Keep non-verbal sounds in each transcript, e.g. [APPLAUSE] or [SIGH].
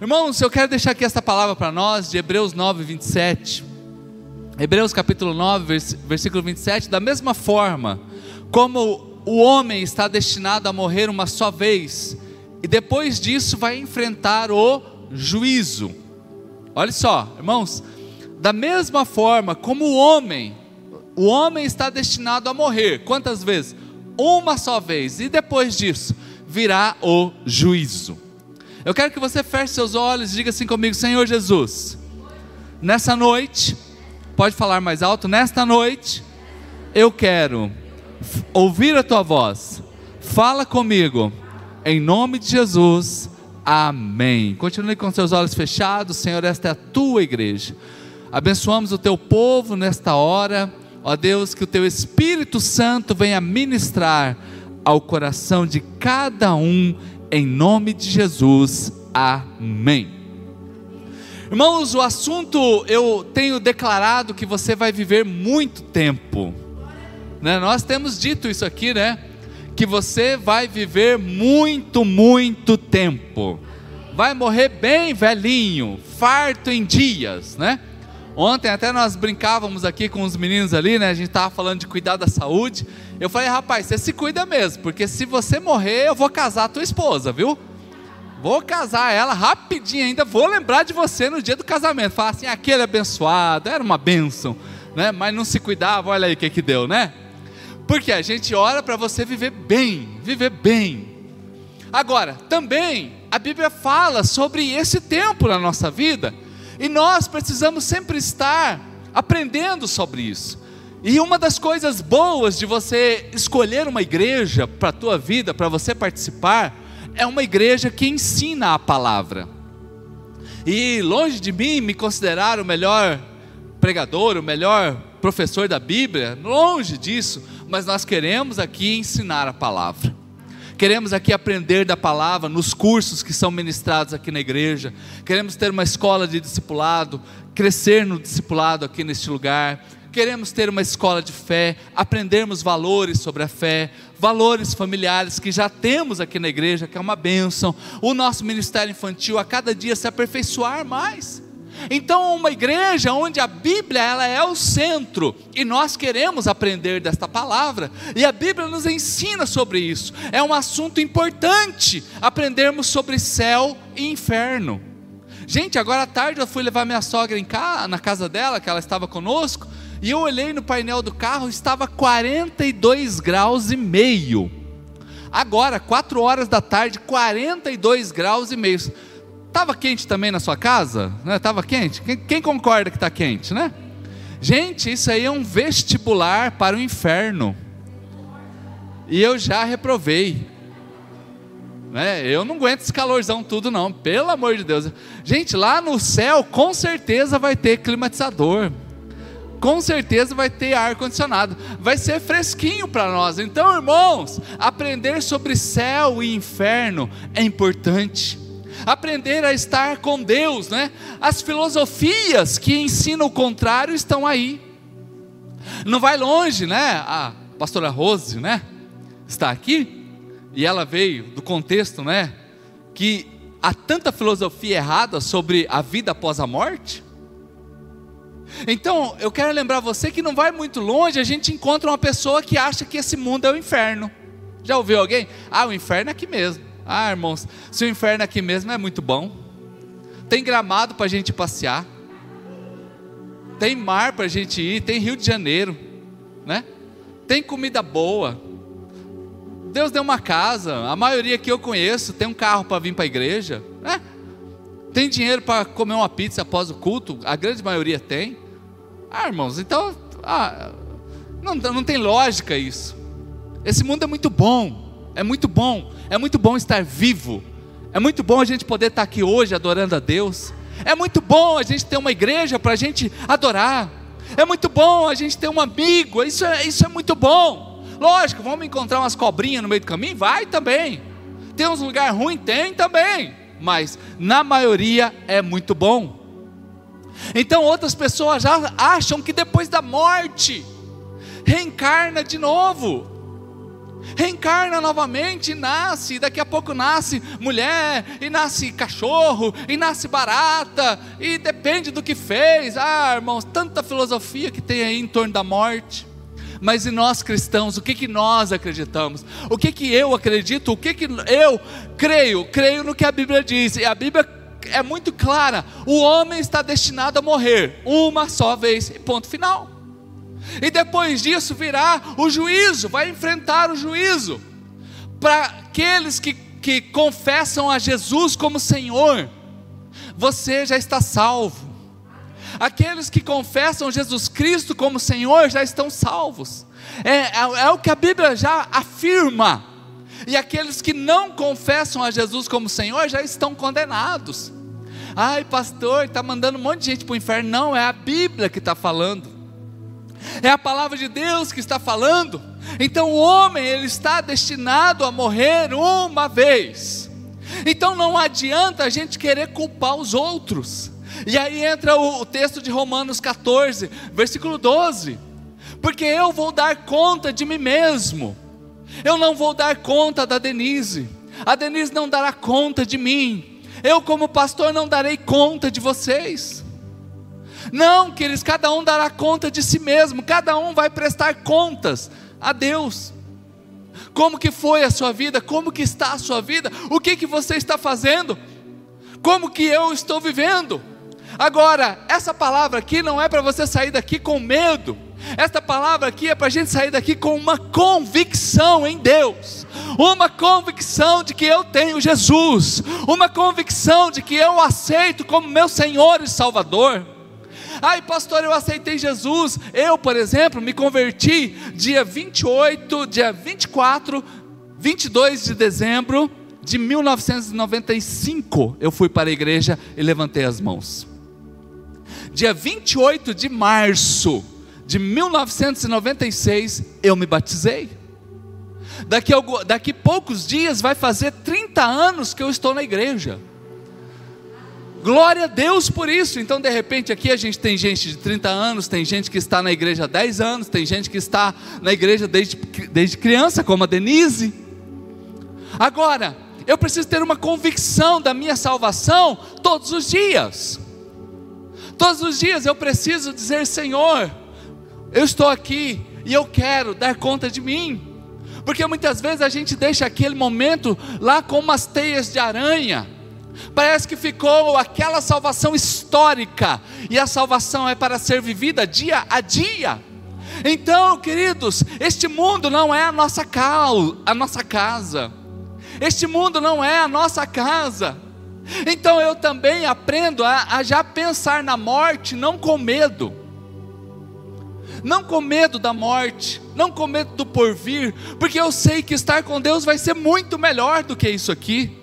Irmãos, eu quero deixar aqui esta palavra para nós, de Hebreus 9, 27. Hebreus capítulo 9, versículo 27. Da mesma forma como o homem está destinado a morrer uma só vez, e depois disso vai enfrentar o juízo. Olha só, irmãos, da mesma forma como o homem, o homem está destinado a morrer, quantas vezes? Uma só vez, e depois disso virá o juízo. Eu quero que você feche seus olhos e diga assim comigo: Senhor Jesus, nessa noite, pode falar mais alto, nesta noite, eu quero ouvir a tua voz, fala comigo, em nome de Jesus, amém. Continue com seus olhos fechados, Senhor, esta é a tua igreja. Abençoamos o teu povo nesta hora, ó Deus, que o teu Espírito Santo venha ministrar ao coração de cada um em nome de Jesus. Amém. Irmãos, o assunto eu tenho declarado que você vai viver muito tempo. Né? Nós temos dito isso aqui, né? Que você vai viver muito, muito tempo. Vai morrer bem velhinho, farto em dias, né? Ontem até nós brincávamos aqui com os meninos ali, né? A gente estava falando de cuidar da saúde. Eu falei, rapaz, você se cuida mesmo, porque se você morrer, eu vou casar a tua esposa, viu? Vou casar ela rapidinho ainda, vou lembrar de você no dia do casamento. Falar assim, aquele abençoado, era uma bênção, né? Mas não se cuidava, olha aí o que que deu, né? Porque a gente ora para você viver bem, viver bem. Agora, também a Bíblia fala sobre esse tempo na nossa vida, e nós precisamos sempre estar aprendendo sobre isso. E uma das coisas boas de você escolher uma igreja para a tua vida, para você participar, é uma igreja que ensina a palavra. E longe de mim me considerar o melhor pregador, o melhor professor da Bíblia, longe disso, mas nós queremos aqui ensinar a palavra. Queremos aqui aprender da palavra nos cursos que são ministrados aqui na igreja. Queremos ter uma escola de discipulado, crescer no discipulado aqui neste lugar queremos ter uma escola de fé, aprendermos valores sobre a fé, valores familiares que já temos aqui na igreja, que é uma bênção, o nosso ministério infantil a cada dia se aperfeiçoar mais. Então, uma igreja onde a Bíblia ela é o centro e nós queremos aprender desta palavra, e a Bíblia nos ensina sobre isso. É um assunto importante aprendermos sobre céu e inferno. Gente, agora à tarde eu fui levar minha sogra em casa, na casa dela, que ela estava conosco, e eu olhei no painel do carro, estava 42 graus e meio. Agora, 4 horas da tarde, 42 graus e meio. Estava quente também na sua casa? Né? quente? Quem, quem concorda que está quente, né? Gente, isso aí é um vestibular para o inferno. E eu já reprovei. Né? Eu não aguento esse calorzão tudo, não. Pelo amor de Deus. Gente, lá no céu, com certeza vai ter climatizador com certeza vai ter ar condicionado, vai ser fresquinho para nós. Então, irmãos, aprender sobre céu e inferno é importante. Aprender a estar com Deus, né? As filosofias que ensinam o contrário estão aí. Não vai longe, né? A pastora Rose, né? Está aqui e ela veio do contexto, né? Que há tanta filosofia errada sobre a vida após a morte. Então, eu quero lembrar você que não vai muito longe, a gente encontra uma pessoa que acha que esse mundo é o inferno. Já ouviu alguém? Ah, o inferno é aqui mesmo. Ah, irmãos, se o inferno é aqui mesmo é muito bom. Tem gramado para a gente passear. Tem mar para a gente ir, tem Rio de Janeiro, né? Tem comida boa. Deus deu uma casa, a maioria que eu conheço tem um carro para vir para a igreja, né? Tem dinheiro para comer uma pizza após o culto, a grande maioria tem. Ah, irmãos, então ah, não, não tem lógica isso. Esse mundo é muito bom, é muito bom, é muito bom estar vivo, é muito bom a gente poder estar aqui hoje adorando a Deus, é muito bom a gente ter uma igreja para a gente adorar, é muito bom a gente ter um amigo, isso é, isso é muito bom. Lógico, vamos encontrar umas cobrinhas no meio do caminho? Vai também. Tem uns lugares ruins? Tem também. Mas na maioria é muito bom. Então outras pessoas já acham que depois da morte reencarna de novo. reencarna novamente e nasce, daqui a pouco nasce mulher, e nasce cachorro, e nasce barata, e depende do que fez. Ah, irmãos, tanta filosofia que tem aí em torno da morte. Mas e nós cristãos, o que, que nós acreditamos? O que, que eu acredito? O que, que eu creio? Creio no que a Bíblia diz, e a Bíblia é muito clara: o homem está destinado a morrer uma só vez, ponto final. E depois disso virá o juízo, vai enfrentar o juízo. Para aqueles que, que confessam a Jesus como Senhor, você já está salvo. Aqueles que confessam Jesus Cristo como Senhor já estão salvos. É, é, é o que a Bíblia já afirma. E aqueles que não confessam a Jesus como Senhor já estão condenados. Ai, pastor, está mandando um monte de gente para o inferno. Não, é a Bíblia que está falando. É a palavra de Deus que está falando. Então o homem ele está destinado a morrer uma vez. Então não adianta a gente querer culpar os outros. E aí entra o, texto de Romanos 14, versículo 12. Porque eu vou dar conta de mim mesmo. Eu não vou dar conta da Denise. A Denise não dará conta de mim. Eu, como pastor, não darei conta de vocês. Não, queridos, cada um dará conta de si mesmo, cada um vai prestar contas a Deus. Como que foi a sua vida? Como que está a sua vida? O que que você está fazendo? Como que eu estou vivendo? Agora, essa palavra aqui não é para você sair daqui com medo. Esta palavra aqui é para a gente sair daqui com uma convicção em Deus, uma convicção de que eu tenho Jesus, uma convicção de que eu aceito como meu Senhor e Salvador. Ai, pastor, eu aceitei Jesus. Eu, por exemplo, me converti dia 28, dia 24, 22 de dezembro de 1995. Eu fui para a igreja e levantei as mãos. Dia 28 de março de 1996, eu me batizei. Daqui, daqui poucos dias vai fazer 30 anos que eu estou na igreja. Glória a Deus por isso. Então, de repente, aqui a gente tem gente de 30 anos, tem gente que está na igreja há 10 anos, tem gente que está na igreja desde, desde criança, como a Denise. Agora, eu preciso ter uma convicção da minha salvação todos os dias. Todos os dias eu preciso dizer: Senhor, eu estou aqui e eu quero dar conta de mim. Porque muitas vezes a gente deixa aquele momento lá com umas teias de aranha Parece que ficou aquela salvação histórica, e a salvação é para ser vivida dia a dia. Então, queridos, este mundo não é a nossa, cal, a nossa casa, este mundo não é a nossa casa. Então eu também aprendo a, a já pensar na morte, não com medo, não com medo da morte, não com medo do porvir, porque eu sei que estar com Deus vai ser muito melhor do que isso aqui.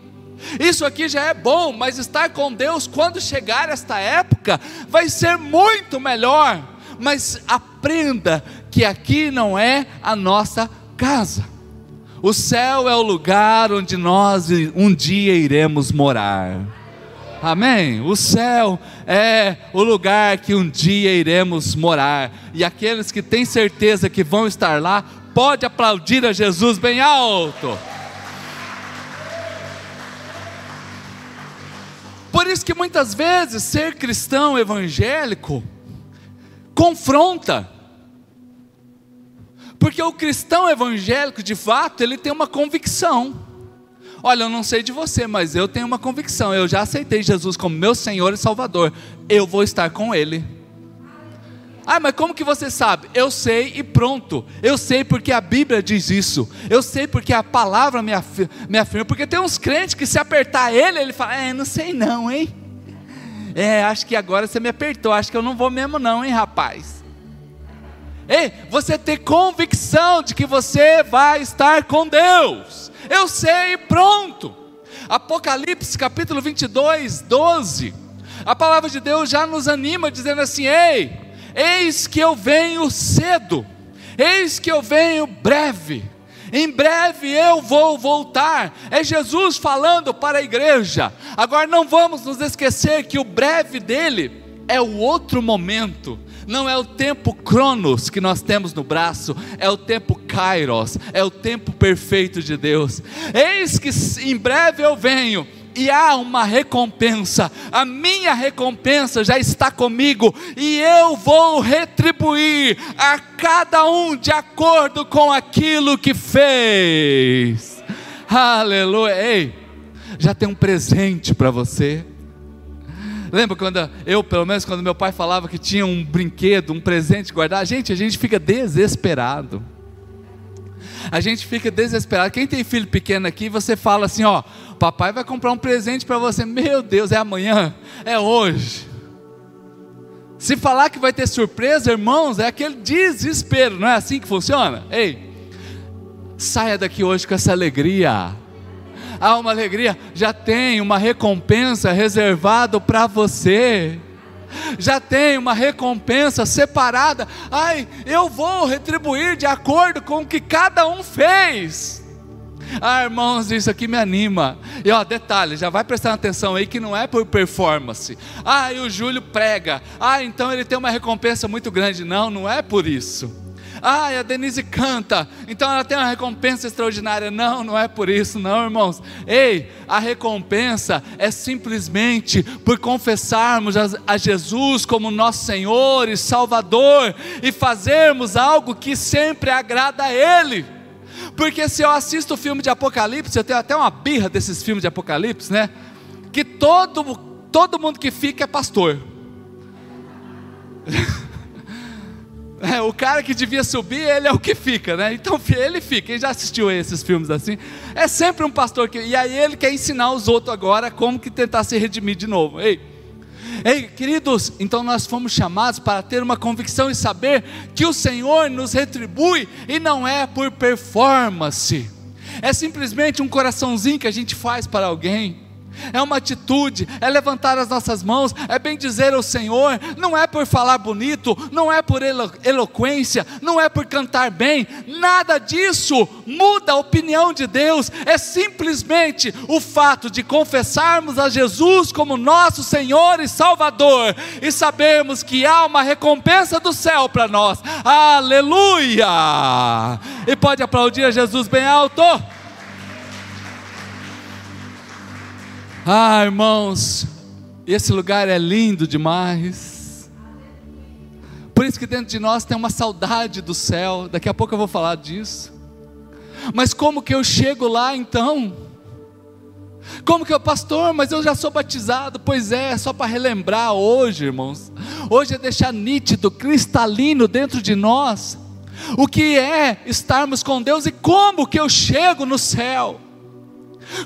Isso aqui já é bom, mas estar com Deus quando chegar esta época vai ser muito melhor. Mas aprenda que aqui não é a nossa casa. O céu é o lugar onde nós um dia iremos morar. Amém? O céu é o lugar que um dia iremos morar. E aqueles que têm certeza que vão estar lá, pode aplaudir a Jesus bem alto. Por isso que muitas vezes ser cristão evangélico confronta. Porque o cristão evangélico, de fato, ele tem uma convicção. Olha, eu não sei de você, mas eu tenho uma convicção. Eu já aceitei Jesus como meu Senhor e Salvador. Eu vou estar com Ele. Ah, mas como que você sabe? Eu sei e pronto. Eu sei porque a Bíblia diz isso. Eu sei porque a palavra me, afirma. Me afirma. Porque tem uns crentes que se apertar ele, ele fala: É, não sei não, hein? É, acho que agora você me apertou. Acho que eu não vou mesmo, não, hein, rapaz? Ei, você ter convicção de que você vai estar com Deus. Eu sei pronto. Apocalipse capítulo 22, 12. A palavra de Deus já nos anima dizendo assim: Ei Eis que eu venho cedo, eis que eu venho breve. Em breve eu vou voltar. É Jesus falando para a igreja. Agora não vamos nos esquecer que o breve dele é o outro momento. Não é o tempo Cronos que nós temos no braço, é o tempo Kairos, é o tempo perfeito de Deus. Eis que em breve eu venho e há uma recompensa. A minha recompensa já está comigo e eu vou retribuir a cada um de acordo com aquilo que fez. Aleluia. Ei, já tem um presente para você. Lembra quando eu, pelo menos, quando meu pai falava que tinha um brinquedo, um presente guardado? Gente, a gente fica desesperado. A gente fica desesperado. Quem tem filho pequeno aqui, você fala assim: ó, papai vai comprar um presente para você. Meu Deus, é amanhã, é hoje. Se falar que vai ter surpresa, irmãos, é aquele desespero, não é assim que funciona? Ei, saia daqui hoje com essa alegria. Há uma alegria, já tem uma recompensa reservada para você já tem uma recompensa separada. Ai, eu vou retribuir de acordo com o que cada um fez. Ah, irmãos, isso aqui me anima. E ó, detalhe, já vai prestando atenção aí que não é por performance. Ah, e o Júlio prega. Ah, então ele tem uma recompensa muito grande. Não, não é por isso. Ah, a Denise canta, então ela tem uma recompensa extraordinária. Não, não é por isso, não, irmãos. Ei, a recompensa é simplesmente por confessarmos a Jesus como nosso Senhor e Salvador e fazermos algo que sempre agrada a Ele. Porque se eu assisto o filme de Apocalipse, eu tenho até uma birra desses filmes de Apocalipse, né? Que todo, todo mundo que fica é pastor. [LAUGHS] É, o cara que devia subir, ele é o que fica, né? Então ele fica. Quem já assistiu esses filmes assim? É sempre um pastor que. E aí ele quer ensinar os outros agora como que tentar se redimir de novo. Ei, Ei, queridos, então nós fomos chamados para ter uma convicção e saber que o Senhor nos retribui e não é por performance, é simplesmente um coraçãozinho que a gente faz para alguém é uma atitude, é levantar as nossas mãos, é bem dizer ao Senhor, não é por falar bonito, não é por elo eloquência, não é por cantar bem, nada disso muda a opinião de Deus, é simplesmente o fato de confessarmos a Jesus como nosso Senhor e Salvador e sabermos que há uma recompensa do céu para nós, aleluia! E pode aplaudir a Jesus bem alto. Ah, irmãos, esse lugar é lindo demais. Por isso que dentro de nós tem uma saudade do céu. Daqui a pouco eu vou falar disso. Mas como que eu chego lá então? Como que eu, pastor, mas eu já sou batizado? Pois é, só para relembrar hoje, irmãos. Hoje é deixar nítido, cristalino dentro de nós o que é estarmos com Deus e como que eu chego no céu.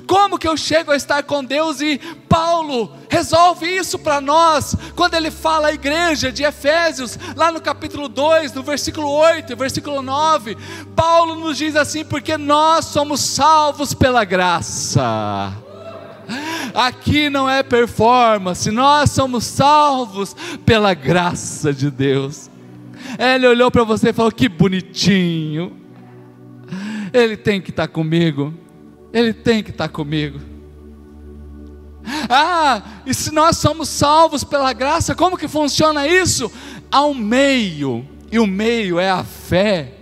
Como que eu chego a estar com Deus? E Paulo resolve isso para nós, quando ele fala à igreja de Efésios, lá no capítulo 2, no versículo 8 e versículo 9. Paulo nos diz assim: porque nós somos salvos pela graça. Aqui não é performance, nós somos salvos pela graça de Deus. Ele olhou para você e falou: Que bonitinho, ele tem que estar comigo. Ele tem que estar comigo. Ah, e se nós somos salvos pela graça, como que funciona isso? Um meio, e o meio é a fé.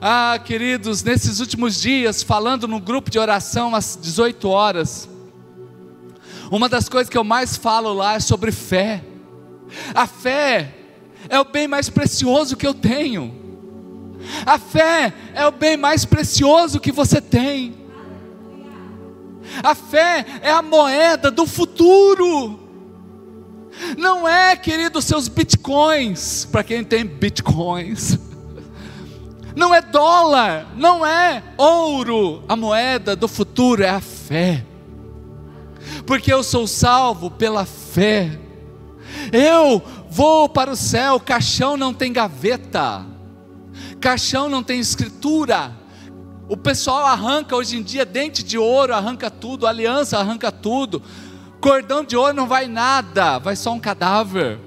Ah, queridos, nesses últimos dias, falando no grupo de oração às 18 horas, uma das coisas que eu mais falo lá é sobre fé. A fé é o bem mais precioso que eu tenho. A fé é o bem mais precioso que você tem. A fé é a moeda do futuro. Não é, querido, seus bitcoins, para quem tem bitcoins. [LAUGHS] Não é dólar, não é ouro. A moeda do futuro é a fé. Porque eu sou salvo pela fé. Eu vou para o céu, caixão não tem gaveta. Caixão não tem escritura. O pessoal arranca hoje em dia dente de ouro, arranca tudo, aliança arranca tudo. Cordão de ouro não vai nada, vai só um cadáver.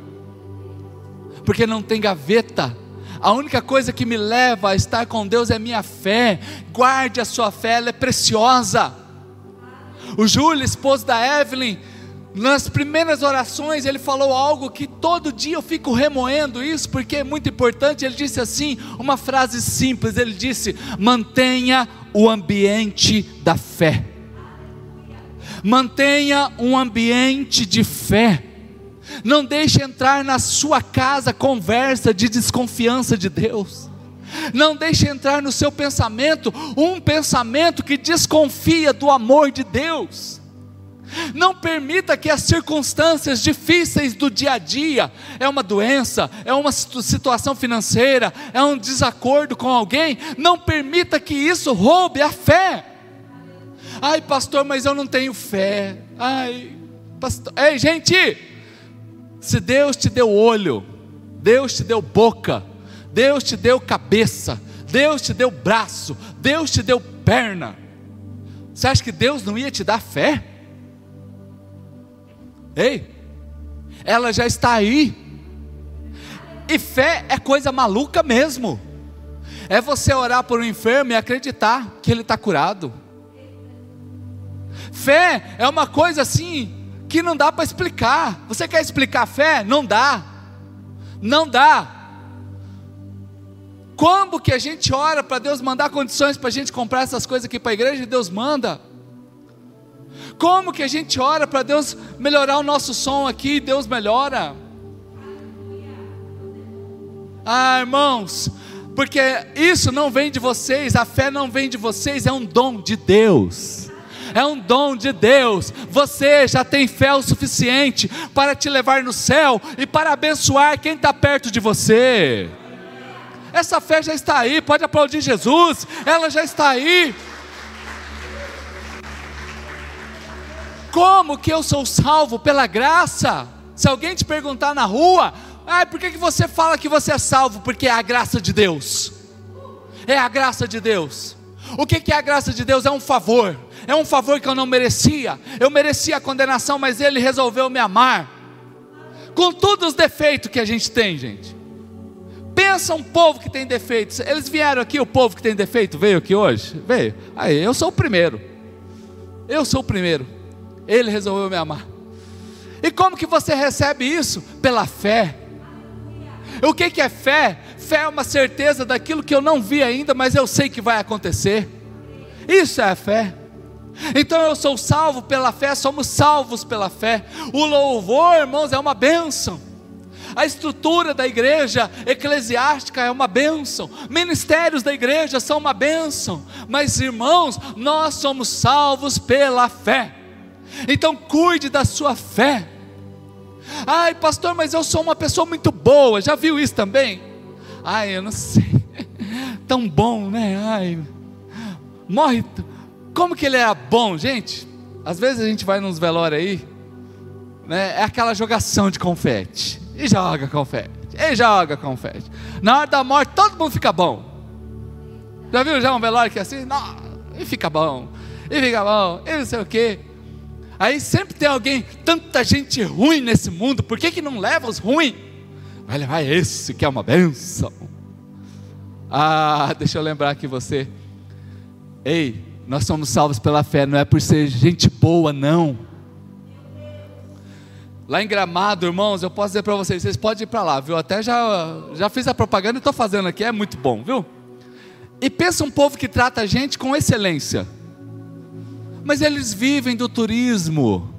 Porque não tem gaveta. A única coisa que me leva a estar com Deus é minha fé. Guarde a sua fé, ela é preciosa. O Júlio, esposo da Evelyn, nas primeiras orações, ele falou algo que todo dia eu fico remoendo isso, porque é muito importante. Ele disse assim, uma frase simples: ele disse, mantenha o ambiente da fé. Mantenha um ambiente de fé. Não deixe entrar na sua casa conversa de desconfiança de Deus. Não deixe entrar no seu pensamento um pensamento que desconfia do amor de Deus. Não permita que as circunstâncias difíceis do dia a dia, é uma doença, é uma situação financeira, é um desacordo com alguém, não permita que isso roube a fé. Ai, pastor, mas eu não tenho fé. Ai, pastor. Ei, gente, se Deus te deu olho, Deus te deu boca, Deus te deu cabeça, Deus te deu braço, Deus te deu perna. Você acha que Deus não ia te dar fé? Ei, ela já está aí. E fé é coisa maluca mesmo. É você orar por um enfermo e acreditar que ele está curado. Fé é uma coisa assim que não dá para explicar. Você quer explicar fé? Não dá. Não dá. Como que a gente ora para Deus mandar condições para a gente comprar essas coisas aqui para a igreja e Deus manda? Como que a gente ora para Deus melhorar o nosso som aqui e Deus melhora? Ah, irmãos, porque isso não vem de vocês, a fé não vem de vocês, é um dom de Deus é um dom de Deus. Você já tem fé o suficiente para te levar no céu e para abençoar quem está perto de você. Essa fé já está aí, pode aplaudir Jesus, ela já está aí. Como que eu sou salvo pela graça? Se alguém te perguntar na rua, ah, por que, que você fala que você é salvo? Porque é a graça de Deus. É a graça de Deus. O que, que é a graça de Deus? É um favor é um favor que eu não merecia. Eu merecia a condenação, mas Ele resolveu me amar. Com todos os defeitos que a gente tem, gente. Pensa um povo que tem defeitos. Eles vieram aqui, o povo que tem defeito veio aqui hoje? Veio. Aí, eu sou o primeiro. Eu sou o primeiro. Ele resolveu me amar. E como que você recebe isso? Pela fé. O que, que é fé? Fé é uma certeza daquilo que eu não vi ainda, mas eu sei que vai acontecer. Isso é a fé. Então eu sou salvo pela fé, somos salvos pela fé. O louvor, irmãos, é uma bênção. A estrutura da igreja eclesiástica é uma bênção. Ministérios da igreja são uma bênção. Mas, irmãos, nós somos salvos pela fé. Então, cuide da sua fé. Ai, pastor, mas eu sou uma pessoa muito boa. Já viu isso também? Ai, eu não sei. [LAUGHS] Tão bom, né? Ai, morre como que ele era bom, gente? Às vezes a gente vai nos velórios aí, né? É aquela jogação de confete. E joga confete. E joga confete. Na hora da morte todo mundo fica bom. Já viu já um velório que é assim? Não, e fica bom. E fica bom. E não sei o quê. Aí sempre tem alguém, tanta gente ruim nesse mundo, por que, que não leva os ruins? Vai levar esse que é uma benção. Ah, deixa eu lembrar aqui você. Ei, nós somos salvos pela fé, não é por ser gente boa, não. Lá em Gramado, irmãos, eu posso dizer para vocês, vocês podem ir para lá, viu? Até já, já fiz a propaganda e estou fazendo aqui, é muito bom, viu? E pensa um povo que trata a gente com excelência. Mas eles vivem do turismo.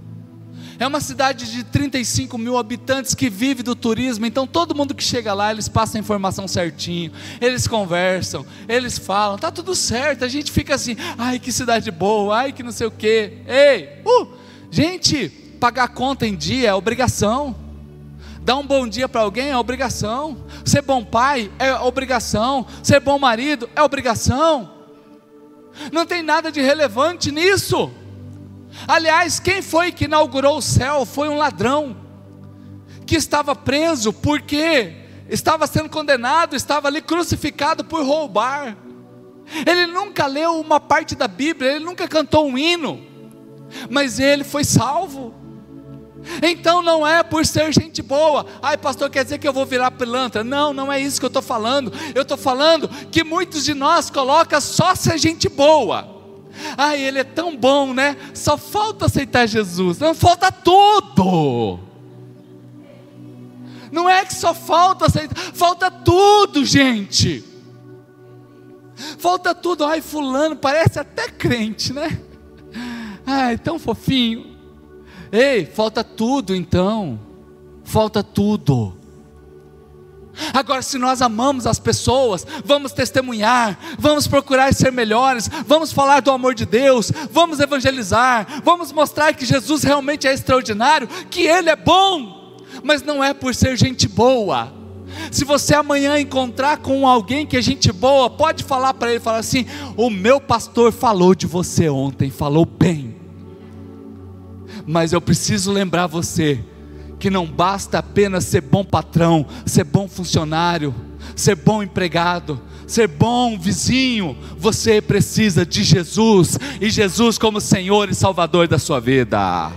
É uma cidade de 35 mil habitantes que vive do turismo, então todo mundo que chega lá, eles passam a informação certinho, eles conversam, eles falam, tá tudo certo, a gente fica assim, ai que cidade boa, ai que não sei o quê. Ei, uh, gente, pagar conta em dia é obrigação. Dar um bom dia para alguém é obrigação. Ser bom pai é obrigação. Ser bom marido é obrigação. Não tem nada de relevante nisso. Aliás, quem foi que inaugurou o céu foi um ladrão que estava preso porque estava sendo condenado, estava ali crucificado por roubar. Ele nunca leu uma parte da Bíblia, ele nunca cantou um hino, mas ele foi salvo. Então não é por ser gente boa, ai pastor, quer dizer que eu vou virar pilantra? Não, não é isso que eu estou falando. Eu estou falando que muitos de nós colocam só ser gente boa Ai, ele é tão bom, né? Só falta aceitar Jesus. Não falta tudo. Não é que só falta aceitar, falta tudo, gente. Falta tudo. Ai, fulano parece até crente, né? Ai, tão fofinho. Ei, falta tudo então. Falta tudo. Agora, se nós amamos as pessoas, vamos testemunhar, vamos procurar ser melhores, vamos falar do amor de Deus, vamos evangelizar, vamos mostrar que Jesus realmente é extraordinário, que Ele é bom, mas não é por ser gente boa. Se você amanhã encontrar com alguém que é gente boa, pode falar para ele, falar assim: o meu pastor falou de você ontem, falou bem. Mas eu preciso lembrar você que não basta apenas ser bom patrão, ser bom funcionário, ser bom empregado, ser bom vizinho, você precisa de Jesus e Jesus como Senhor e Salvador da sua vida,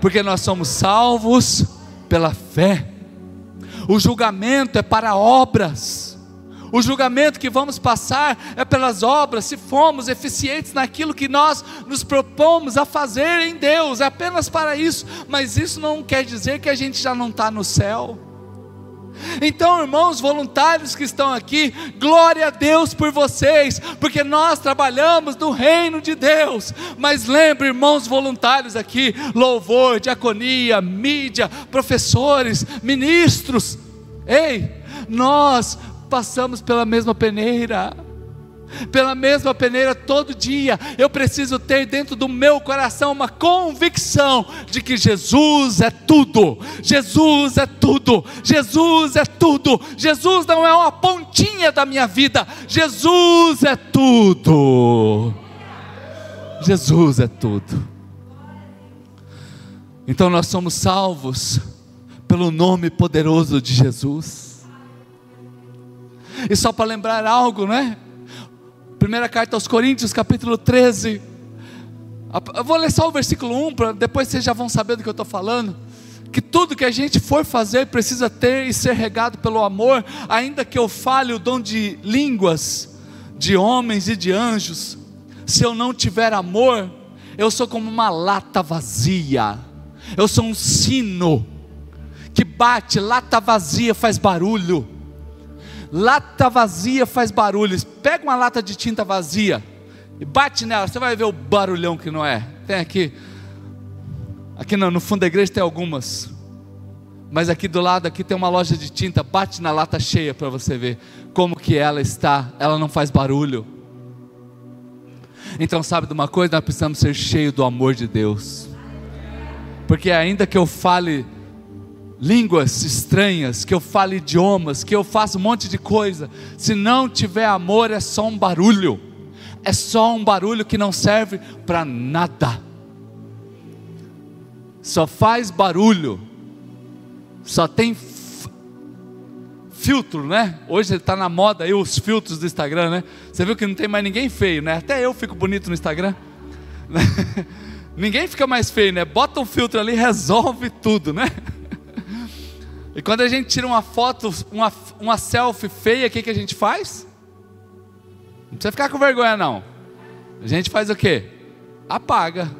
porque nós somos salvos pela fé. O julgamento é para obras. O julgamento que vamos passar é pelas obras, se formos eficientes naquilo que nós nos propomos a fazer em Deus, é apenas para isso, mas isso não quer dizer que a gente já não está no céu. Então, irmãos voluntários que estão aqui, glória a Deus por vocês, porque nós trabalhamos no reino de Deus. Mas lembre, irmãos voluntários aqui, louvor, diaconia, mídia, professores, ministros. Ei, nós passamos pela mesma peneira, pela mesma peneira todo dia. Eu preciso ter dentro do meu coração uma convicção de que Jesus é tudo, Jesus é tudo, Jesus é tudo. Jesus não é uma pontinha da minha vida, Jesus é tudo. Jesus é tudo. Então nós somos salvos pelo nome poderoso de Jesus. E só para lembrar algo, né? Primeira carta aos Coríntios, capítulo 13. Eu vou ler só o versículo 1, para depois vocês já vão saber do que eu estou falando. Que tudo que a gente for fazer precisa ter e ser regado pelo amor, ainda que eu fale o dom de línguas, de homens e de anjos, se eu não tiver amor, eu sou como uma lata vazia, eu sou um sino que bate, lata vazia faz barulho. Lata vazia faz barulhos. Pega uma lata de tinta vazia e bate nela, você vai ver o barulhão que não é. Tem aqui. Aqui não, no fundo da igreja tem algumas. Mas aqui do lado aqui tem uma loja de tinta, bate na lata cheia para você ver como que ela está. Ela não faz barulho. Então sabe de uma coisa, nós precisamos ser cheios do amor de Deus. Porque ainda que eu fale línguas estranhas, que eu fale idiomas, que eu faça um monte de coisa. Se não tiver amor, é só um barulho. É só um barulho que não serve para nada. Só faz barulho. Só tem filtro, né? Hoje está na moda aí os filtros do Instagram, né? Você viu que não tem mais ninguém feio, né? Até eu fico bonito no Instagram. [LAUGHS] ninguém fica mais feio, né? Bota um filtro ali, resolve tudo, né? E quando a gente tira uma foto, uma, uma selfie feia, o que, que a gente faz? Não precisa ficar com vergonha, não. A gente faz o quê? Apaga.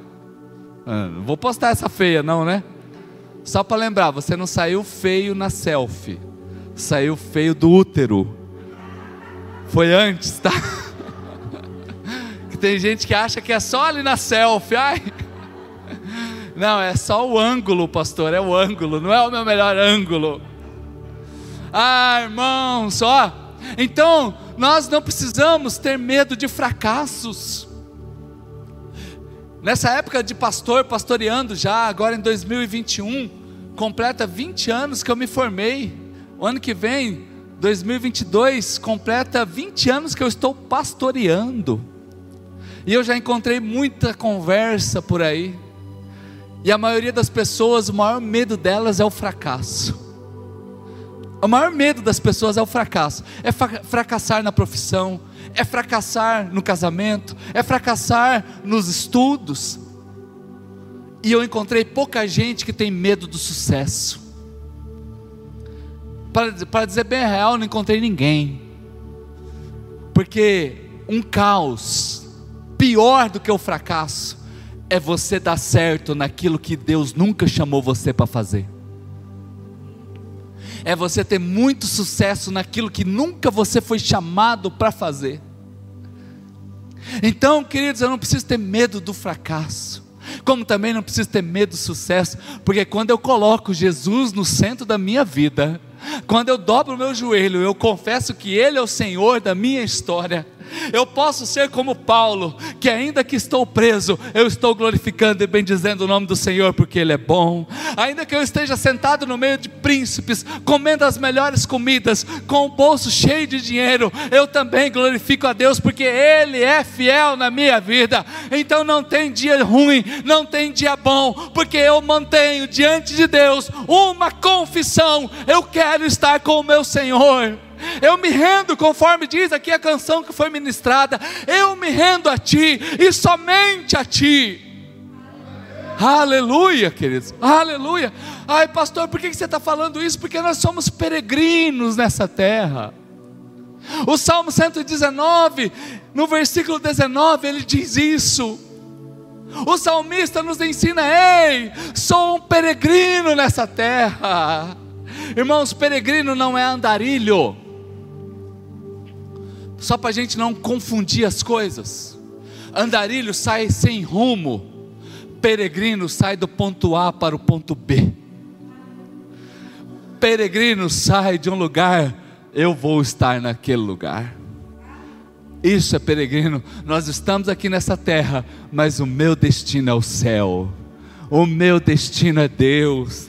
Ah, não vou postar essa feia, não, né? Só para lembrar, você não saiu feio na selfie. Saiu feio do útero. Foi antes, tá? [LAUGHS] que tem gente que acha que é só ali na selfie. Ai. Não, é só o ângulo, pastor, é o ângulo, não é o meu melhor ângulo. Ah, irmãos, ó. Então, nós não precisamos ter medo de fracassos. Nessa época de pastor, pastoreando já, agora em 2021, completa 20 anos que eu me formei. O ano que vem, 2022, completa 20 anos que eu estou pastoreando. E eu já encontrei muita conversa por aí. E a maioria das pessoas, o maior medo delas é o fracasso. O maior medo das pessoas é o fracasso. É fracassar na profissão, é fracassar no casamento, é fracassar nos estudos. E eu encontrei pouca gente que tem medo do sucesso. Para, para dizer bem real, não encontrei ninguém. Porque um caos pior do que o fracasso é você dar certo naquilo que Deus nunca chamou você para fazer. É você ter muito sucesso naquilo que nunca você foi chamado para fazer. Então, queridos, eu não preciso ter medo do fracasso como também não preciso ter medo do sucesso, porque quando eu coloco Jesus no centro da minha vida, quando eu dobro o meu joelho, eu confesso que Ele é o Senhor da minha história, eu posso ser como Paulo, que ainda que estou preso, eu estou glorificando e bendizendo o nome do Senhor, porque Ele é bom. Ainda que eu esteja sentado no meio de príncipes, comendo as melhores comidas, com o bolso cheio de dinheiro, eu também glorifico a Deus, porque Ele é fiel na minha vida. Então não tem dia ruim, não tem dia bom, porque eu mantenho diante de Deus uma confissão: eu quero estar com o meu Senhor. Eu me rendo, conforme diz aqui a canção que foi ministrada. Eu me rendo a Ti e somente a Ti. Aleluia, queridos, aleluia. Ai, pastor, por que você está falando isso? Porque nós somos peregrinos nessa terra. O Salmo 119, no versículo 19, ele diz isso. O salmista nos ensina: Ei, sou um peregrino nessa terra. Irmãos, peregrino não é andarilho só para a gente não confundir as coisas. Andarilho sai sem rumo, peregrino sai do ponto A para o ponto B. Peregrino sai de um lugar, eu vou estar naquele lugar. Isso é peregrino. Nós estamos aqui nessa terra, mas o meu destino é o céu. O meu destino é Deus.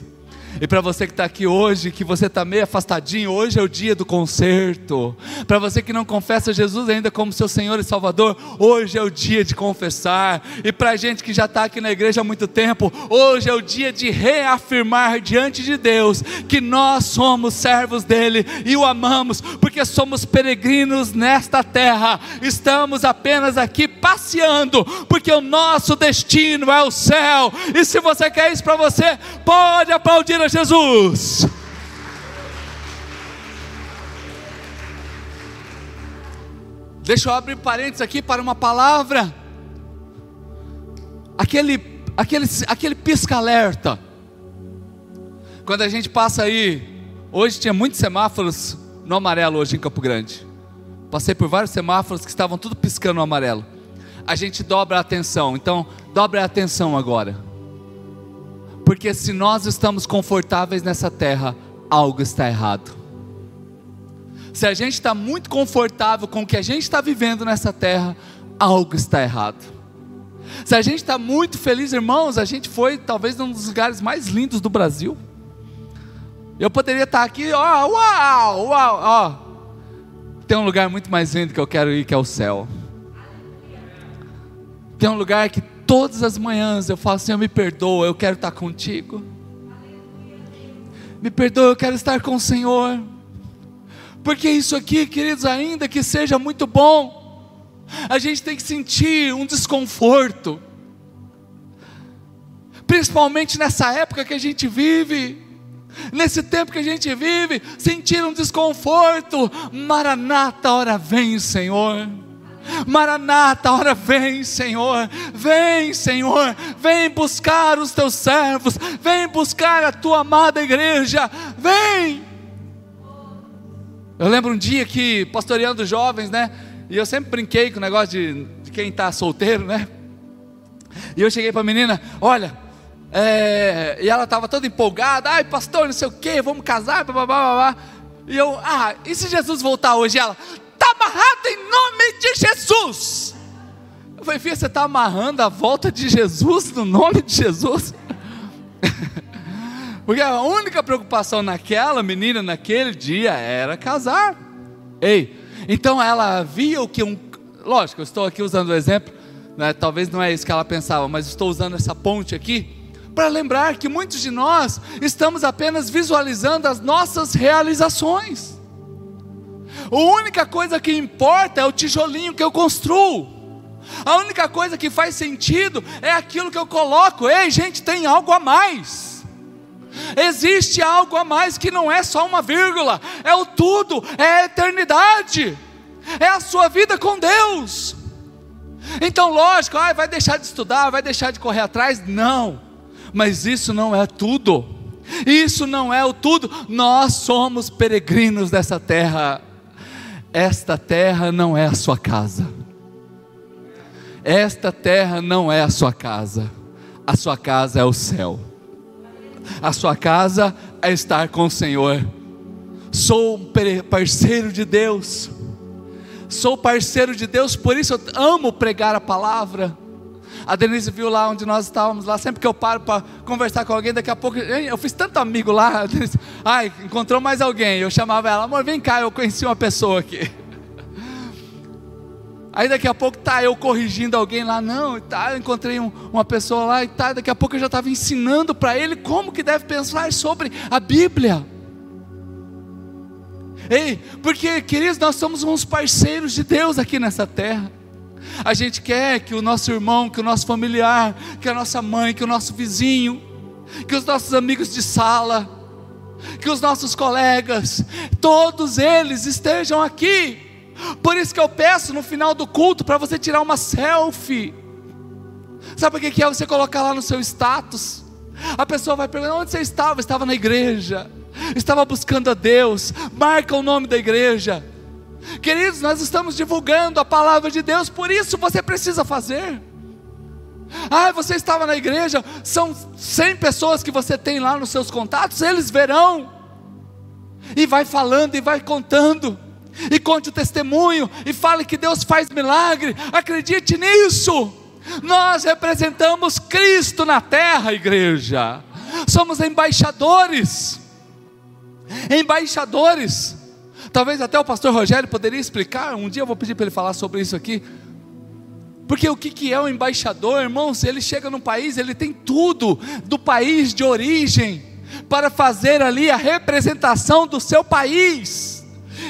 E para você que está aqui hoje, que você está meio afastadinho, hoje é o dia do concerto. Para você que não confessa Jesus ainda como seu Senhor e Salvador, hoje é o dia de confessar. E para a gente que já está aqui na igreja há muito tempo, hoje é o dia de reafirmar diante de Deus que nós somos servos dele e o amamos, porque somos peregrinos nesta terra. Estamos apenas aqui passeando, porque o nosso destino é o céu. E se você quer isso para você, pode aplaudir Jesus. Deixa eu abrir parênteses aqui para uma palavra. Aquele, aquele, aquele pisca-alerta. Quando a gente passa aí, hoje tinha muitos semáforos no amarelo hoje em Campo Grande. Passei por vários semáforos que estavam tudo piscando no amarelo. A gente dobra a atenção. Então, dobra a atenção agora. Porque se nós estamos confortáveis nessa terra, algo está errado. Se a gente está muito confortável com o que a gente está vivendo nessa terra, algo está errado. Se a gente está muito feliz, irmãos, a gente foi talvez um dos lugares mais lindos do Brasil. Eu poderia estar aqui, ó, uau, uau, ó. Tem um lugar muito mais lindo que eu quero ir, que é o céu. Tem um lugar que todas as manhãs eu falo, Senhor, me perdoa, eu quero estar contigo. Me perdoa, eu quero estar com o Senhor. Porque isso aqui, queridos, ainda que seja muito bom, a gente tem que sentir um desconforto. Principalmente nessa época que a gente vive, nesse tempo que a gente vive, sentir um desconforto. Maranata, hora vem, Senhor. Maranata, hora vem, Senhor. Vem, Senhor. Vem buscar os teus servos. Vem buscar a tua amada igreja. Vem. Eu lembro um dia que, pastoreando jovens, né? E eu sempre brinquei com o negócio de, de quem está solteiro, né? E eu cheguei para a menina: Olha, é, e ela estava toda empolgada, ai pastor, não sei o que, vamos casar, blá, blá, blá, blá. E eu, ah, e se Jesus voltar hoje? E ela, está amarrado em nome de Jesus. Eu falei, filha, você está amarrando a volta de Jesus no nome de Jesus? [LAUGHS] Porque a única preocupação naquela menina, naquele dia, era casar. Ei, então ela via o que um. Lógico, eu estou aqui usando o exemplo, né, talvez não é isso que ela pensava, mas estou usando essa ponte aqui para lembrar que muitos de nós estamos apenas visualizando as nossas realizações. A única coisa que importa é o tijolinho que eu construo. A única coisa que faz sentido é aquilo que eu coloco. Ei, gente, tem algo a mais. Existe algo a mais que não é só uma vírgula, é o tudo, é a eternidade, é a sua vida com Deus. Então, lógico, ah, vai deixar de estudar, vai deixar de correr atrás? Não, mas isso não é tudo. Isso não é o tudo. Nós somos peregrinos dessa terra. Esta terra não é a sua casa. Esta terra não é a sua casa. A sua casa é o céu. A sua casa é estar com o Senhor. Sou parceiro de Deus. Sou parceiro de Deus, por isso eu amo pregar a palavra. A Denise viu lá onde nós estávamos lá. Sempre que eu paro para conversar com alguém, daqui a pouco. Eu fiz tanto amigo lá. Denise, ai, encontrou mais alguém. Eu chamava ela, amor, vem cá, eu conheci uma pessoa aqui. Aí daqui a pouco tá eu corrigindo alguém lá, não, tá, eu encontrei um, uma pessoa lá e tá, daqui a pouco eu já estava ensinando para ele como que deve pensar sobre a Bíblia. Ei, porque queridos, nós somos uns parceiros de Deus aqui nessa terra. A gente quer que o nosso irmão, que o nosso familiar, que a nossa mãe, que o nosso vizinho, que os nossos amigos de sala, que os nossos colegas, todos eles estejam aqui por isso que eu peço no final do culto para você tirar uma selfie. Sabe o que é você colocar lá no seu status? A pessoa vai perguntar: onde você estava? Estava na igreja, estava buscando a Deus. Marca o nome da igreja. Queridos, nós estamos divulgando a palavra de Deus, por isso você precisa fazer. Ah, você estava na igreja, são 100 pessoas que você tem lá nos seus contatos, eles verão. E vai falando e vai contando e conte o testemunho, e fale que Deus faz milagre, acredite nisso. Nós representamos Cristo na terra, igreja, somos embaixadores, embaixadores. Talvez até o pastor Rogério poderia explicar, um dia eu vou pedir para ele falar sobre isso aqui. Porque o que, é um embaixador, irmãos? Ele chega num país, ele tem tudo do país de origem, para fazer ali a representação do seu país.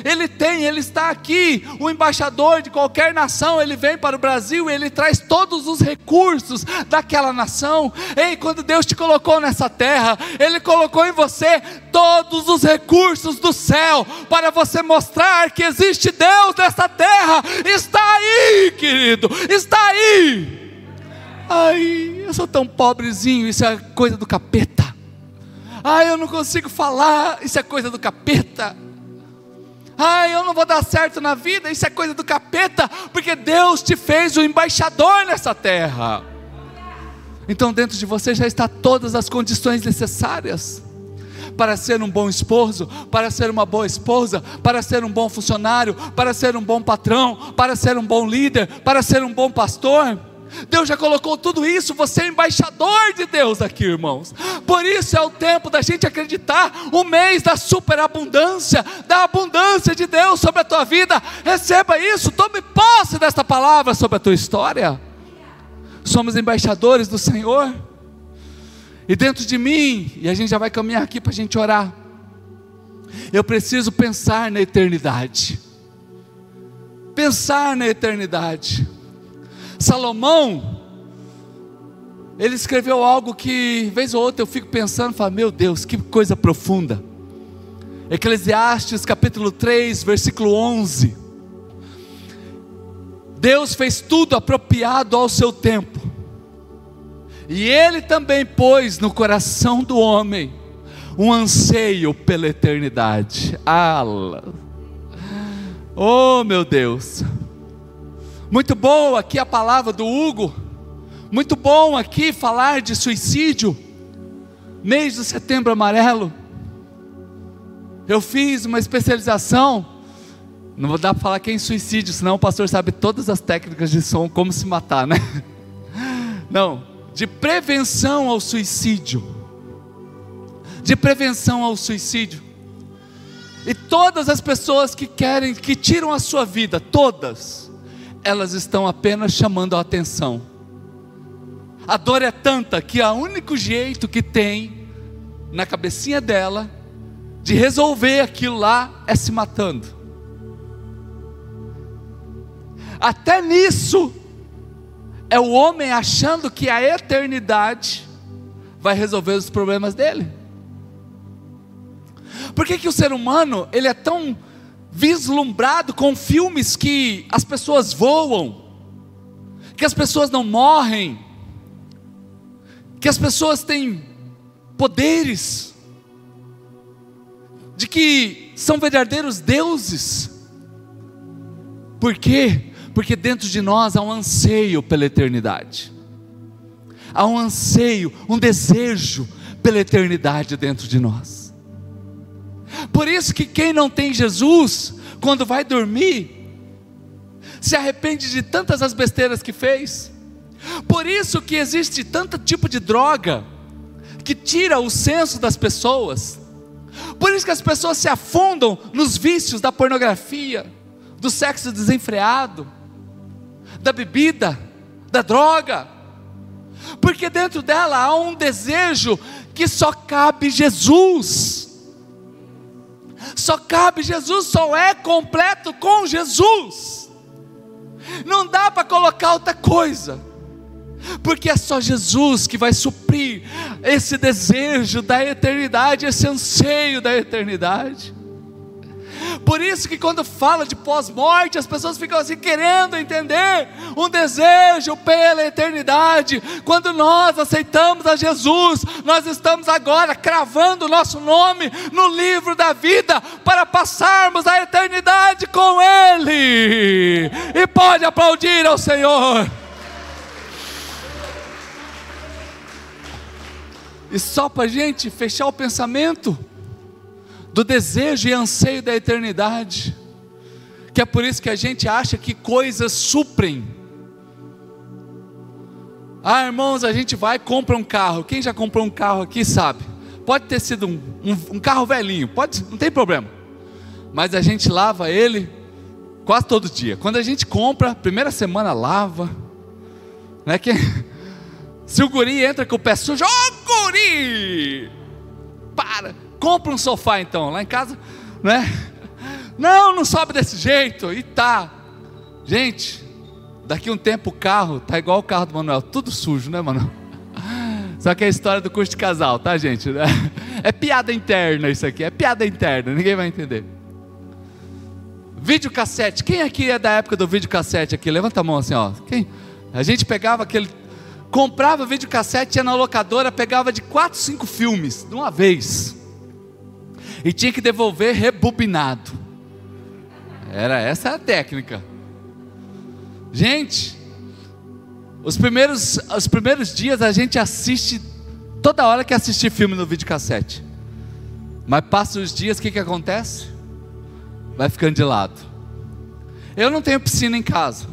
Ele tem, ele está aqui. O embaixador de qualquer nação, ele vem para o Brasil e ele traz todos os recursos daquela nação. Ei, quando Deus te colocou nessa terra, Ele colocou em você todos os recursos do céu para você mostrar que existe Deus nessa terra. Está aí, querido, está aí. Ai, eu sou tão pobrezinho, isso é coisa do capeta. Ai, eu não consigo falar, isso é coisa do capeta. Ah, eu não vou dar certo na vida, isso é coisa do capeta, porque Deus te fez o embaixador nessa terra. Então, dentro de você já está todas as condições necessárias para ser um bom esposo, para ser uma boa esposa, para ser um bom funcionário, para ser um bom patrão, para ser um bom líder, para ser um bom pastor. Deus já colocou tudo isso, você é embaixador de Deus aqui, irmãos. Por isso é o tempo da gente acreditar o mês da superabundância, da abundância de Deus sobre a tua vida. Receba isso, tome posse desta palavra sobre a tua história. Somos embaixadores do Senhor. E dentro de mim, e a gente já vai caminhar aqui para a gente orar. Eu preciso pensar na eternidade. Pensar na eternidade. Salomão, ele escreveu algo que, vez ou outra, eu fico pensando, falo, meu Deus, que coisa profunda. Eclesiastes capítulo 3, versículo 11. Deus fez tudo apropriado ao seu tempo, e Ele também pôs no coração do homem um anseio pela eternidade. Ah, oh meu Deus, muito bom aqui a palavra do Hugo. Muito bom aqui falar de suicídio. Mês de setembro amarelo. Eu fiz uma especialização. Não vou dar para falar que é em suicídio, senão o pastor sabe todas as técnicas de som, como se matar, né? [LAUGHS] Não, de prevenção ao suicídio. De prevenção ao suicídio. E todas as pessoas que querem, que tiram a sua vida, todas, elas estão apenas chamando a atenção. A dor é tanta que o único jeito que tem na cabecinha dela de resolver aquilo lá é se matando. Até nisso é o homem achando que a eternidade vai resolver os problemas dele. Por que, que o ser humano ele é tão vislumbrado com filmes que as pessoas voam, que as pessoas não morrem, que as pessoas têm poderes, de que são verdadeiros deuses. Por quê? Porque dentro de nós há um anseio pela eternidade, há um anseio, um desejo pela eternidade dentro de nós. Por isso que quem não tem Jesus, quando vai dormir, se arrepende de tantas as besteiras que fez. Por isso que existe tanto tipo de droga que tira o senso das pessoas. Por isso que as pessoas se afundam nos vícios da pornografia, do sexo desenfreado, da bebida, da droga. Porque dentro dela há um desejo que só cabe Jesus. Só cabe Jesus, só é completo com Jesus. Não dá para colocar outra coisa porque é só Jesus que vai suprir esse desejo da eternidade, esse anseio da eternidade. Por isso que quando fala de pós-morte, as pessoas ficam assim querendo entender um desejo pela eternidade. Quando nós aceitamos a Jesus, nós estamos agora cravando o nosso nome no livro da vida para passarmos a eternidade com Ele. E pode aplaudir ao Senhor. E só para gente fechar o pensamento do desejo e anseio da eternidade, que é por isso que a gente acha que coisas suprem. Ah, irmãos, a gente vai compra um carro. Quem já comprou um carro aqui sabe. Pode ter sido um, um, um carro velhinho, pode, não tem problema. Mas a gente lava ele quase todo dia. Quando a gente compra, primeira semana lava, né? Que [LAUGHS] se o guri entra com o pé sujo, ô oh, guri! Para! Compra um sofá então, lá em casa, né? Não, não sobe desse jeito, e tá. Gente, daqui um tempo o carro tá igual o carro do Manuel, tudo sujo, né, Manuel? Só que é a história do curso de casal, tá, gente? É piada interna isso aqui, é piada interna, ninguém vai entender. Videocassete, quem aqui é da época do videocassete aqui? Levanta a mão assim, ó. Quem? A gente pegava aquele comprava videocassete, ia na locadora, pegava de 4, 5 filmes de uma vez. E tinha que devolver rebobinado. Era essa a técnica. Gente, os primeiros, os primeiros dias a gente assiste toda hora que assistir filme no videocassete. Mas passa os dias, o que, que acontece? Vai ficando de lado. Eu não tenho piscina em casa.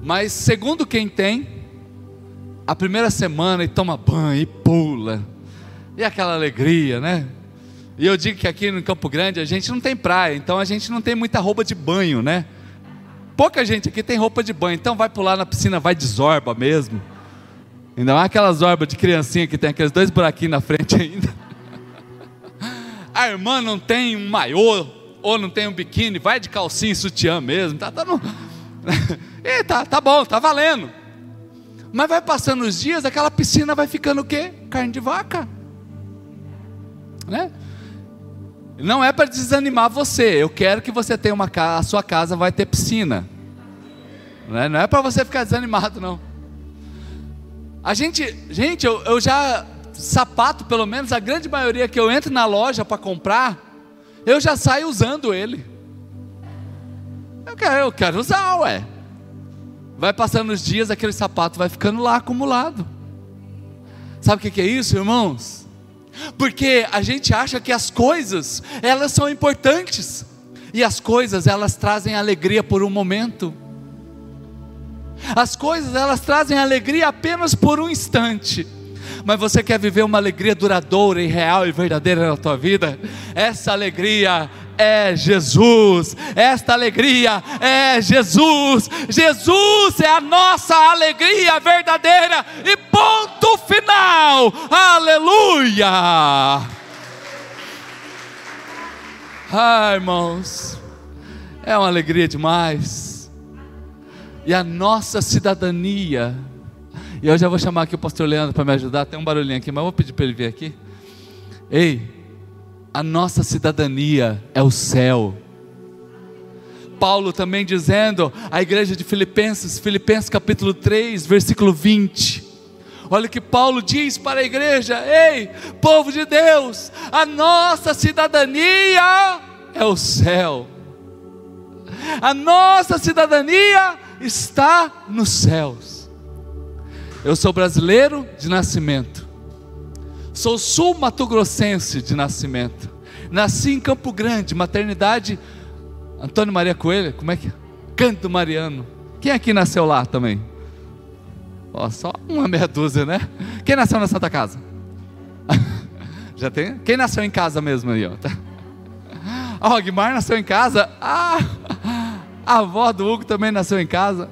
Mas segundo quem tem, a primeira semana e toma banho e pula. E aquela alegria, né? E eu digo que aqui no Campo Grande a gente não tem praia, então a gente não tem muita roupa de banho, né? Pouca gente aqui tem roupa de banho, então vai pular na piscina, vai de zorba mesmo. Ainda mais aquelas zorbas de criancinha que tem aqueles dois buraquinhos na frente [LAUGHS] ainda. A irmã não tem um maiô, ou não tem um biquíni, vai de calcinha e sutiã mesmo. Tá, tá, no... e tá, tá bom, tá valendo. Mas vai passando os dias, aquela piscina vai ficando o quê? Carne de vaca. Né? Não é para desanimar você. Eu quero que você tenha uma casa, a sua casa vai ter piscina. Né? Não é para você ficar desanimado, não. A gente, gente, eu, eu já sapato, pelo menos a grande maioria que eu entro na loja para comprar, eu já saio usando ele. Eu quero, eu quero usar, ué. Vai passando os dias, aquele sapato vai ficando lá acumulado. Sabe o que é isso, irmãos? Porque a gente acha que as coisas, elas são importantes. E as coisas, elas trazem alegria por um momento. As coisas, elas trazem alegria apenas por um instante mas você quer viver uma alegria duradoura e real e verdadeira na tua vida, essa alegria é Jesus, esta alegria é Jesus, Jesus é a nossa alegria verdadeira e ponto final, aleluia. Ah, irmãos, é uma alegria demais, e a nossa cidadania, e eu já vou chamar aqui o pastor Leandro para me ajudar. Tem um barulhinho aqui, mas eu vou pedir para ele vir aqui. Ei, a nossa cidadania é o céu. Paulo também dizendo à igreja de Filipenses, Filipenses capítulo 3, versículo 20. Olha o que Paulo diz para a igreja: Ei, povo de Deus, a nossa cidadania é o céu. A nossa cidadania está nos céus. Eu sou brasileiro de nascimento. Sou sul-mato-grossense de nascimento. Nasci em Campo Grande, maternidade Antônio Maria Coelho, como é que é? Canto Mariano. Quem aqui nasceu lá também? Ó, só uma meia dúzia, né? Quem nasceu na Santa Casa? [LAUGHS] Já tem? Quem nasceu em casa mesmo aí, ó? [LAUGHS] A Rogmar nasceu em casa. Ah, a avó do Hugo também nasceu em casa.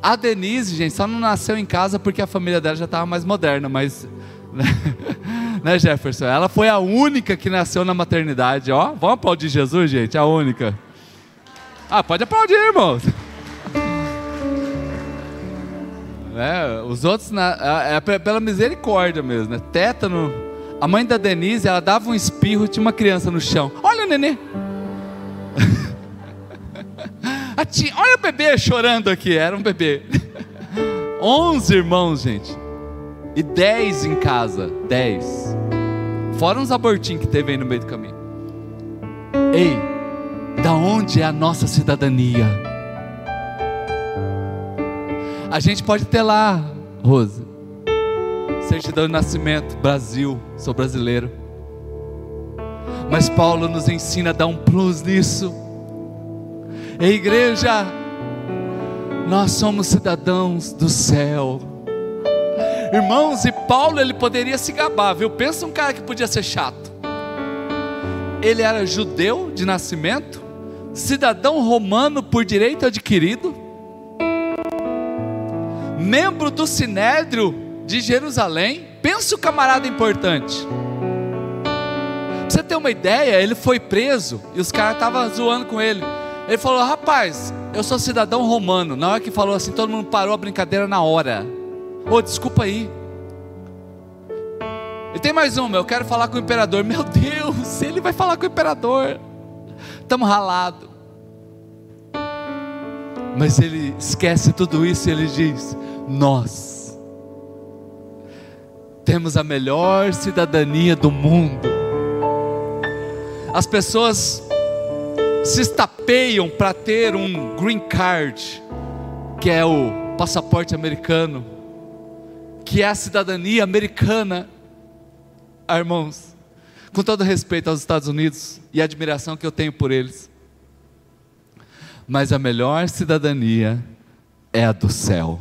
A Denise, gente, só não nasceu em casa porque a família dela já estava mais moderna, mas. Né, [LAUGHS] né, Jefferson? Ela foi a única que nasceu na maternidade, ó. Vamos aplaudir Jesus, gente? A única. Ah, pode aplaudir, irmão. [LAUGHS] É, os outros, na, é pela misericórdia mesmo, né? Tétano. A mãe da Denise, ela dava um espirro, tinha uma criança no chão. Olha o nenê. [LAUGHS] tia, olha o bebê chorando aqui, era um bebê. Onze irmãos, gente. E dez em casa. Dez. Fora uns abortinhos que teve aí no meio do caminho. Ei, da onde é a nossa cidadania. A gente pode ter lá, Rose, certidão de nascimento, Brasil, sou brasileiro. Mas Paulo nos ensina a dar um plus nisso. E igreja, nós somos cidadãos do céu. Irmãos, e Paulo ele poderia se gabar, viu? Pensa um cara que podia ser chato. Ele era judeu de nascimento, cidadão romano por direito adquirido, membro do Sinédrio de Jerusalém. Pensa o camarada importante. Pra você ter uma ideia, ele foi preso e os caras estavam zoando com ele. Ele falou: Rapaz, eu sou cidadão romano. Na hora que falou assim, todo mundo parou a brincadeira na hora. Ô, oh, desculpa aí. E tem mais uma, eu quero falar com o imperador. Meu Deus, ele vai falar com o imperador estamos ralados. Mas ele esquece tudo isso e ele diz: Nós temos a melhor cidadania do mundo. As pessoas se estapeiam para ter um green card, que é o passaporte americano, que é a cidadania americana. Ah, irmãos, com todo respeito aos Estados Unidos e a admiração que eu tenho por eles, mas a melhor cidadania é a do céu.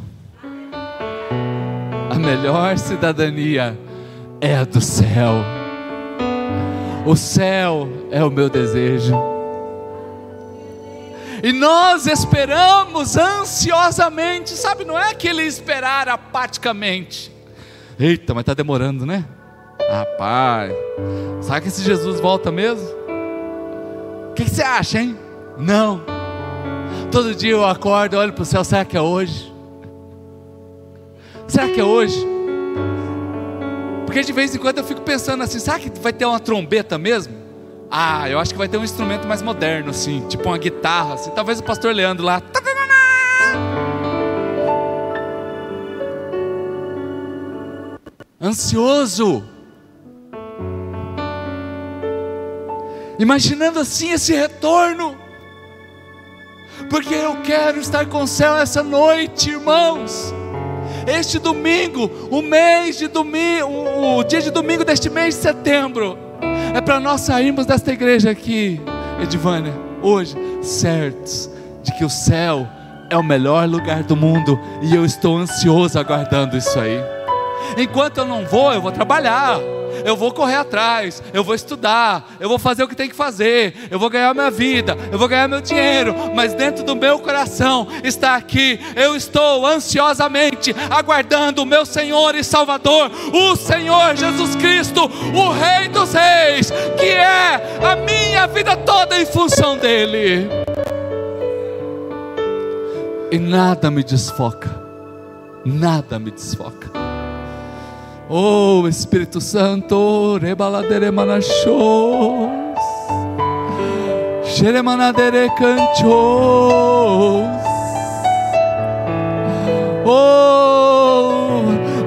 A melhor cidadania é a do céu. O céu é o meu desejo. E nós esperamos ansiosamente, sabe? Não é aquele esperar apaticamente. Eita, mas está demorando, né? Rapaz, sabe que esse Jesus volta mesmo? O que, que, você acha, hein? Não. Todo dia eu acordo, olho para o céu, será que é hoje? Será que é hoje? Porque de vez em quando eu fico pensando assim, será que vai ter uma trombeta mesmo? Ah, eu acho que vai ter um instrumento mais moderno, assim, tipo uma guitarra, assim, talvez o pastor Leandro lá. Ansioso. imaginando assim esse retorno, porque eu quero estar com o céu essa noite, irmãos. Este domingo, o mês de domingo, o dia de domingo deste mês de setembro, é para nós sairmos desta igreja aqui, Edivânia, hoje, certos de que o céu é o melhor lugar do mundo e eu estou ansioso aguardando isso aí. Enquanto eu não vou, eu vou trabalhar eu vou correr atrás, eu vou estudar, eu vou fazer o que tem que fazer, eu vou ganhar minha vida, eu vou ganhar meu dinheiro, mas dentro do meu coração está aqui, eu estou ansiosamente aguardando o meu Senhor e Salvador, o Senhor Jesus Cristo, o Rei dos Reis, que é a minha vida toda em função dEle. E nada me desfoca, nada me desfoca. Oh Espírito Santo, rebaladeremanachos. Xeremanadere cantos. Oh,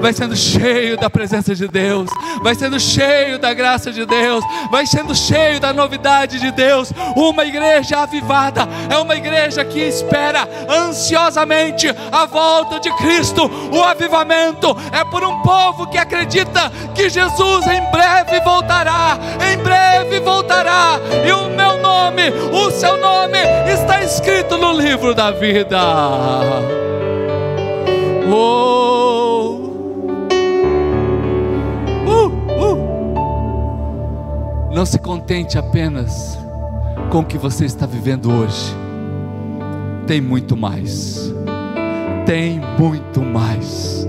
vai sendo cheio da presença de Deus, vai sendo cheio da graça de Deus, vai sendo cheio da novidade de Deus. Uma igreja avivada é uma igreja que espera ansiosamente a volta de Cristo. O avivamento é por um povo que acredita que Jesus em breve voltará, em breve voltará, e o meu nome, o seu nome está escrito no livro da vida. Oh. Não se contente apenas com o que você está vivendo hoje. Tem muito mais. Tem muito mais.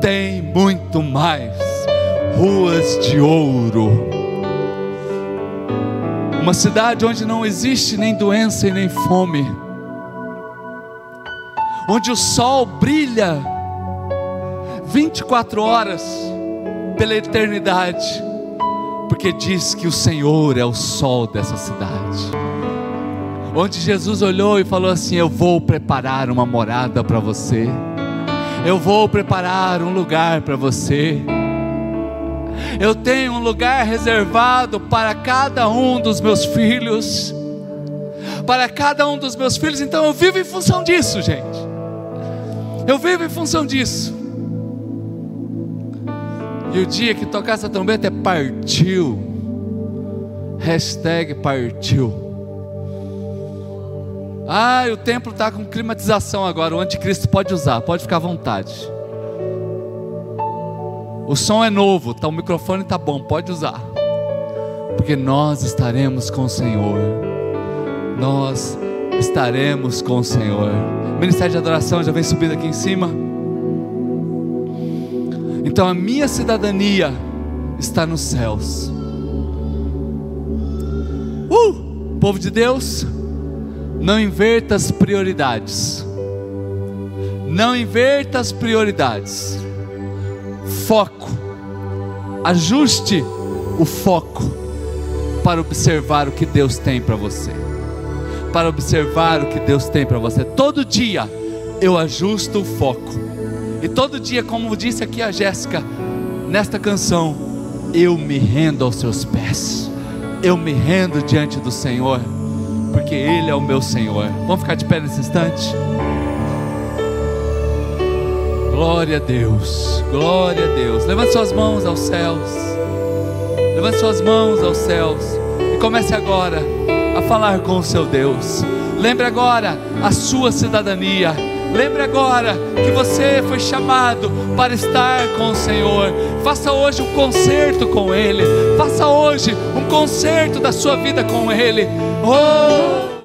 Tem muito mais. Ruas de ouro. Uma cidade onde não existe nem doença e nem fome onde o sol brilha 24 horas pela eternidade, porque diz que o Senhor é o sol dessa cidade. Onde Jesus olhou e falou assim: Eu vou preparar uma morada para você, eu vou preparar um lugar para você. Eu tenho um lugar reservado para cada um dos meus filhos, para cada um dos meus filhos, então eu vivo em função disso, gente. Eu vivo em função disso. E o dia que tocar essa trombeta é partiu. Hashtag partiu. Ah, o templo está com climatização agora. O anticristo pode usar, pode ficar à vontade. O som é novo, tá, o microfone está bom, pode usar. Porque nós estaremos com o Senhor. Nós estaremos com o Senhor. O ministério de adoração já vem subindo aqui em cima. Então a minha cidadania está nos céus. Uh, povo de Deus, não inverta as prioridades. Não inverta as prioridades. Foco. Ajuste o foco para observar o que Deus tem para você para observar o que Deus tem para você. Todo dia eu ajusto o foco. E todo dia, como disse aqui a Jéssica, nesta canção, eu me rendo aos seus pés. Eu me rendo diante do Senhor, porque Ele é o meu Senhor. Vamos ficar de pé nesse instante? Glória a Deus, glória a Deus. Levante suas mãos aos céus. Levante suas mãos aos céus. E comece agora a falar com o seu Deus. Lembre agora a sua cidadania. Lembre agora que você foi chamado para estar com o Senhor. Faça hoje um concerto com Ele. Faça hoje um concerto da sua vida com Ele. Oh!